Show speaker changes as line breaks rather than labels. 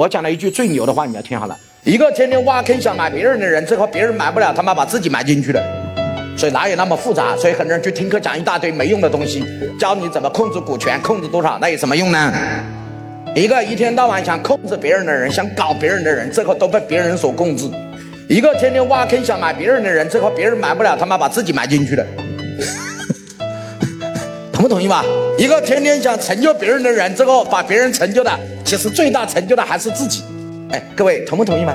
我讲了一句最牛的话，你要听好了。一个天天挖坑想买别人的人，最后别人买不了，他妈把自己买进去了。所以哪有那么复杂？所以很多人去听课讲一大堆没用的东西，教你怎么控制股权，控制多少，那有什么用呢？一个一天到晚想控制别人的人，想搞别人的人，最后都被别人所控制。一个天天挖坑想买别人的人，最后别人买不了，他妈把自己买进去了。同不同意吧？一个天天想成就别人的人，最后把别人成就的，其实最大成就的还是自己。哎，各位同不同意吗？